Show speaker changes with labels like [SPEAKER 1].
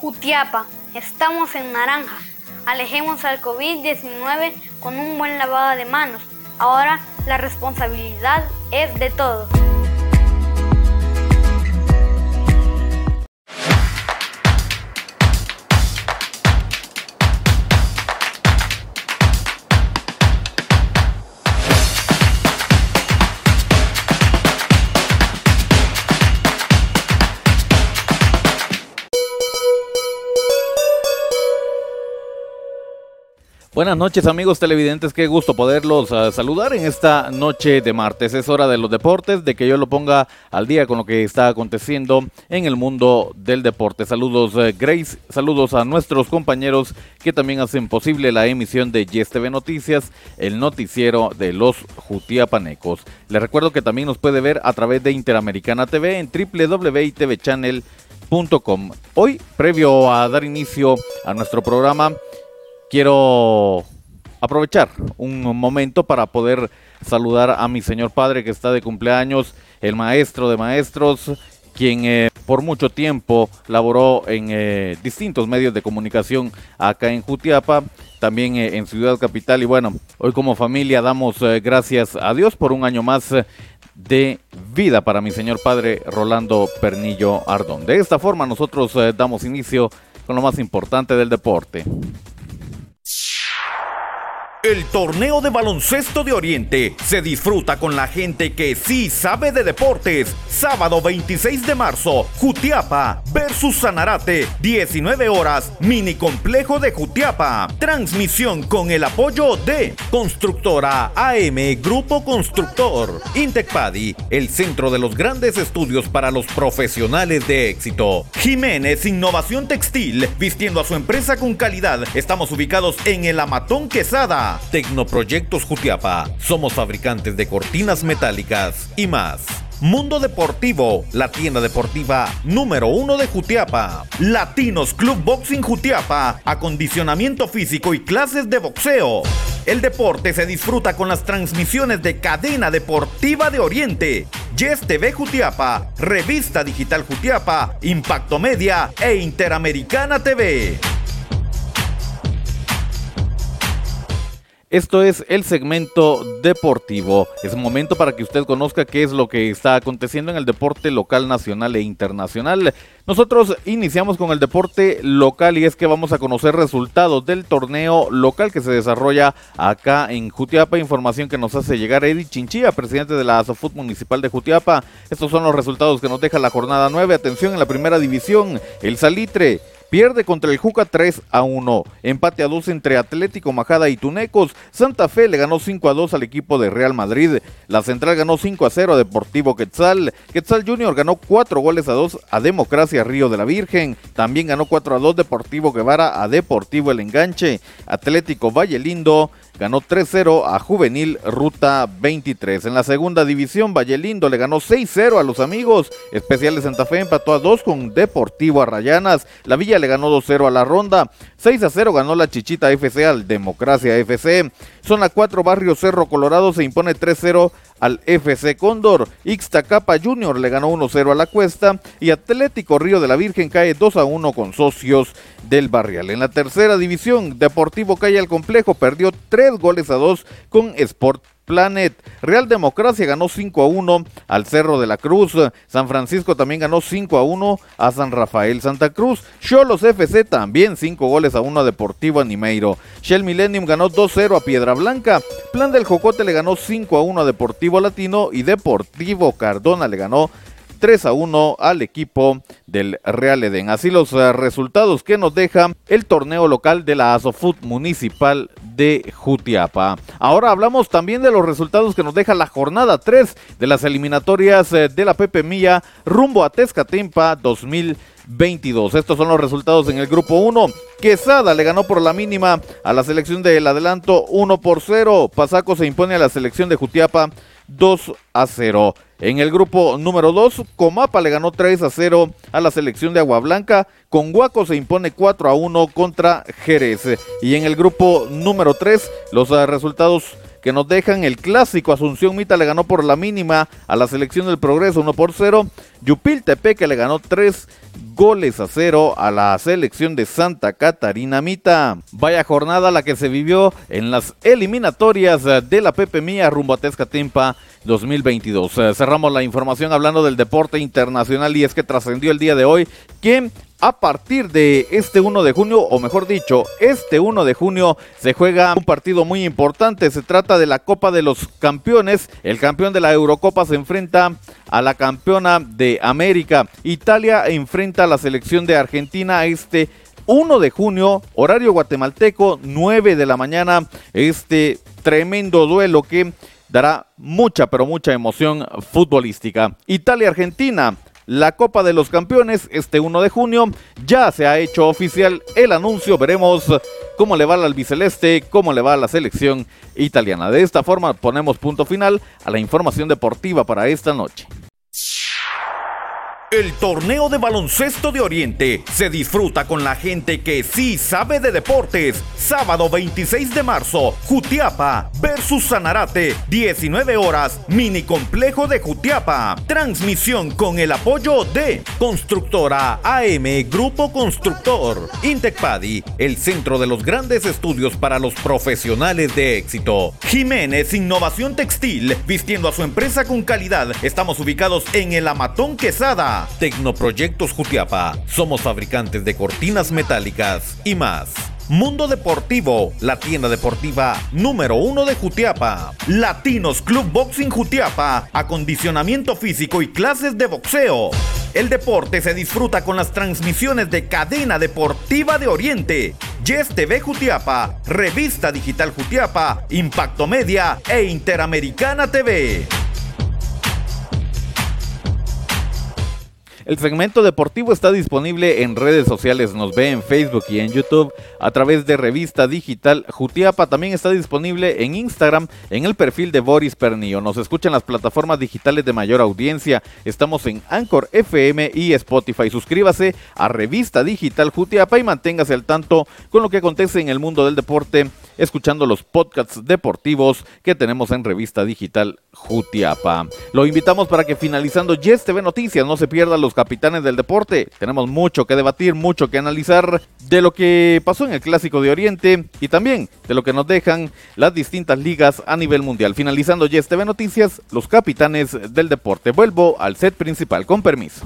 [SPEAKER 1] Jutiapa, estamos en naranja. Alejemos al COVID-19 con un buen lavado de manos. Ahora la responsabilidad es de todos.
[SPEAKER 2] Buenas noches amigos televidentes, qué gusto poderlos uh, saludar en esta noche de martes. Es hora de los deportes, de que yo lo ponga al día con lo que está aconteciendo en el mundo del deporte. Saludos uh, Grace, saludos a nuestros compañeros que también hacen posible la emisión de Yes TV Noticias, el noticiero de los Jutiapanecos. Les recuerdo que también nos puede ver a través de Interamericana TV en www.tvchannel.com. Hoy, previo a dar inicio a nuestro programa, quiero aprovechar un momento para poder saludar a mi señor padre que está de cumpleaños, el maestro de maestros, quien eh, por mucho tiempo laboró en eh, distintos medios de comunicación acá en Jutiapa, también eh, en Ciudad Capital. Y bueno, hoy como familia damos eh, gracias a Dios por un año más de vida para mi señor padre Rolando Pernillo Ardón. De esta forma nosotros damos inicio con lo más importante del deporte.
[SPEAKER 3] El torneo de baloncesto de Oriente se disfruta con la gente que sí sabe de deportes. Sábado 26 de marzo, Jutiapa versus Sanarate, 19 horas, mini complejo de Jutiapa. Transmisión con el apoyo de Constructora AM Grupo Constructor, Intecpadi, el centro de los grandes estudios para los profesionales de éxito. Jiménez Innovación Textil, vistiendo a su empresa con calidad. Estamos ubicados en el Amatón Quesada. Tecnoproyectos Jutiapa. Somos fabricantes de cortinas metálicas y más. Mundo Deportivo, la tienda deportiva número uno de Jutiapa. Latinos Club Boxing Jutiapa, acondicionamiento físico y clases de boxeo. El deporte se disfruta con las transmisiones de Cadena Deportiva de Oriente, Yes TV Jutiapa, Revista Digital Jutiapa, Impacto Media e Interamericana TV.
[SPEAKER 2] Esto es el segmento deportivo. Es momento para que usted conozca qué es lo que está aconteciendo en el deporte local, nacional e internacional. Nosotros iniciamos con el deporte local y es que vamos a conocer resultados del torneo local que se desarrolla acá en Jutiapa. Información que nos hace llegar Eddie Chinchilla, presidente de la ASOFUT Municipal de Jutiapa. Estos son los resultados que nos deja la jornada 9. Atención en la primera división. El Salitre Pierde contra el Juca 3 a 1. Empate a 2 entre Atlético Majada y Tunecos. Santa Fe le ganó 5 a 2 al equipo de Real Madrid. La Central ganó 5 a 0 a Deportivo Quetzal. Quetzal Junior ganó 4 goles a 2 a Democracia Río de la Virgen. También ganó 4 a 2 Deportivo Guevara a Deportivo El Enganche. Atlético Valle Lindo ganó 3-0 a Juvenil Ruta 23. En la segunda división, Vallelindo le ganó 6-0 a los amigos. Especiales Santa Fe empató a 2 con Deportivo Arrayanas. La Villa le ganó 2-0 a la ronda. 6-0 ganó la Chichita FC al Democracia FC. Zona 4 Barrio Cerro Colorado se impone 3-0 al FC Cóndor. Ixtacapa Junior le ganó 1-0 a la Cuesta y Atlético Río de la Virgen cae 2-1 con socios del Barrial. En la tercera división, Deportivo Calle al Complejo perdió 3 goles a 2 con Sport Planet. Real Democracia ganó 5 a 1 al Cerro de la Cruz. San Francisco también ganó 5 a 1 a San Rafael Santa Cruz. Cholos FC también 5 goles a 1 a Deportivo Animeiro. Shell Millennium ganó 2-0 a Piedra Blanca. Plan del Jocote le ganó 5 a 1 a Deportivo Latino y Deportivo Cardona le ganó 3 a 1 al equipo del Real Edén. Así los uh, resultados que nos deja el torneo local de la Asofut Municipal de Jutiapa. Ahora hablamos también de los resultados que nos deja la jornada 3 de las eliminatorias uh, de la Pepe Milla rumbo a Tezcatempa 2022. Estos son los resultados en el grupo 1. Quesada le ganó por la mínima a la selección del adelanto 1 por 0. Pasaco se impone a la selección de Jutiapa 2 a 0. En el grupo número 2, Comapa le ganó 3 a 0 a la selección de Agua Blanca. Conguaco se impone 4 a 1 contra Jerez. Y en el grupo número 3, los uh, resultados que nos dejan el clásico. Asunción Mita le ganó por la mínima a la selección del Progreso 1 por 0. Yupil que le ganó 3 goles a 0 a la selección de Santa Catarina Mita. Vaya jornada la que se vivió en las eliminatorias de la Pepe Mía rumbo a Tezcatimpa 2022. Eh, cerramos la información hablando del deporte internacional y es que trascendió el día de hoy que a partir de este 1 de junio, o mejor dicho, este 1 de junio se juega un partido muy importante. Se trata de la Copa de los Campeones. El campeón de la Eurocopa se enfrenta a la campeona de América. Italia enfrenta a la selección de Argentina este 1 de junio, horario guatemalteco, 9 de la mañana. Este tremendo duelo que dará mucha, pero mucha emoción futbolística. Italia-Argentina. La Copa de los Campeones este 1 de junio ya se ha hecho oficial el anuncio, veremos cómo le va al albiceleste, cómo le va a la selección italiana. De esta forma ponemos punto final a la información deportiva para esta noche.
[SPEAKER 3] El torneo de baloncesto de Oriente se disfruta con la gente que sí sabe de deportes. Sábado 26 de marzo, Jutiapa versus Sanarate, 19 horas, mini complejo de Jutiapa. Transmisión con el apoyo de Constructora AM Grupo Constructor, Intecpadi, el centro de los grandes estudios para los profesionales de éxito. Jiménez Innovación Textil, vistiendo a su empresa con calidad. Estamos ubicados en el Amatón Quesada. Tecnoproyectos Jutiapa. Somos fabricantes de cortinas metálicas y más. Mundo Deportivo, la tienda deportiva número uno de Jutiapa. Latinos Club Boxing Jutiapa, acondicionamiento físico y clases de boxeo. El deporte se disfruta con las transmisiones de Cadena Deportiva de Oriente, Yes TV Jutiapa, Revista Digital Jutiapa, Impacto Media e Interamericana TV.
[SPEAKER 2] El segmento deportivo está disponible en redes sociales, nos ve en Facebook y en YouTube a través de revista digital Jutiapa. También está disponible en Instagram en el perfil de Boris Pernillo. Nos escuchan las plataformas digitales de mayor audiencia. Estamos en Anchor FM y Spotify. Suscríbase a Revista Digital Jutiapa y manténgase al tanto con lo que acontece en el mundo del deporte escuchando los podcasts deportivos que tenemos en Revista Digital Jutiapa. Lo invitamos para que finalizando Yes TV Noticias no se pierdan los capitanes del deporte. Tenemos mucho que debatir, mucho que analizar de lo que pasó en el Clásico de Oriente y también de lo que nos dejan las distintas ligas a nivel mundial. Finalizando Yes TV Noticias, los capitanes del deporte. Vuelvo al set principal, con permiso.